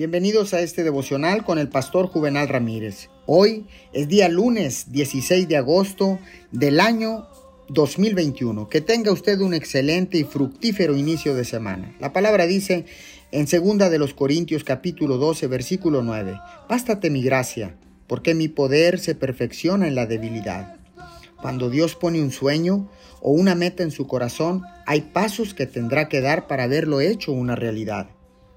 Bienvenidos a este devocional con el pastor Juvenal Ramírez. Hoy es día lunes 16 de agosto del año 2021. Que tenga usted un excelente y fructífero inicio de semana. La palabra dice en segunda de los Corintios capítulo 12 versículo 9, Bástate mi gracia, porque mi poder se perfecciona en la debilidad. Cuando Dios pone un sueño o una meta en su corazón, hay pasos que tendrá que dar para verlo hecho una realidad.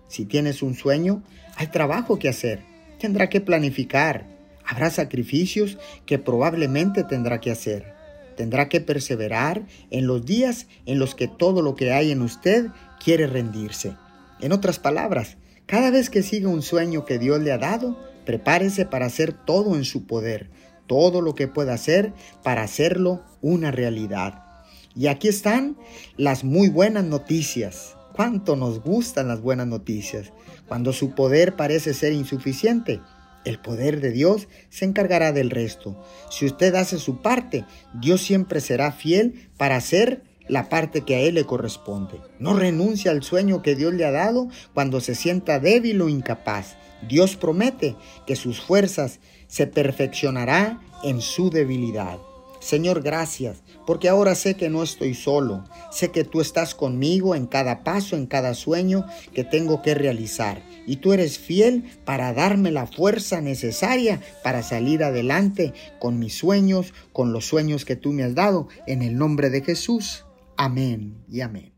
Si tienes un sueño, hay trabajo que hacer. Tendrá que planificar. Habrá sacrificios que probablemente tendrá que hacer. Tendrá que perseverar en los días en los que todo lo que hay en usted quiere rendirse. En otras palabras, cada vez que siga un sueño que Dios le ha dado, prepárese para hacer todo en su poder, todo lo que pueda hacer para hacerlo una realidad. Y aquí están las muy buenas noticias. Cuánto nos gustan las buenas noticias. Cuando su poder parece ser insuficiente, el poder de Dios se encargará del resto. Si usted hace su parte, Dios siempre será fiel para hacer la parte que a Él le corresponde. No renuncia al sueño que Dios le ha dado cuando se sienta débil o incapaz. Dios promete que sus fuerzas se perfeccionará en su debilidad. Señor, gracias, porque ahora sé que no estoy solo, sé que tú estás conmigo en cada paso, en cada sueño que tengo que realizar, y tú eres fiel para darme la fuerza necesaria para salir adelante con mis sueños, con los sueños que tú me has dado, en el nombre de Jesús. Amén y amén.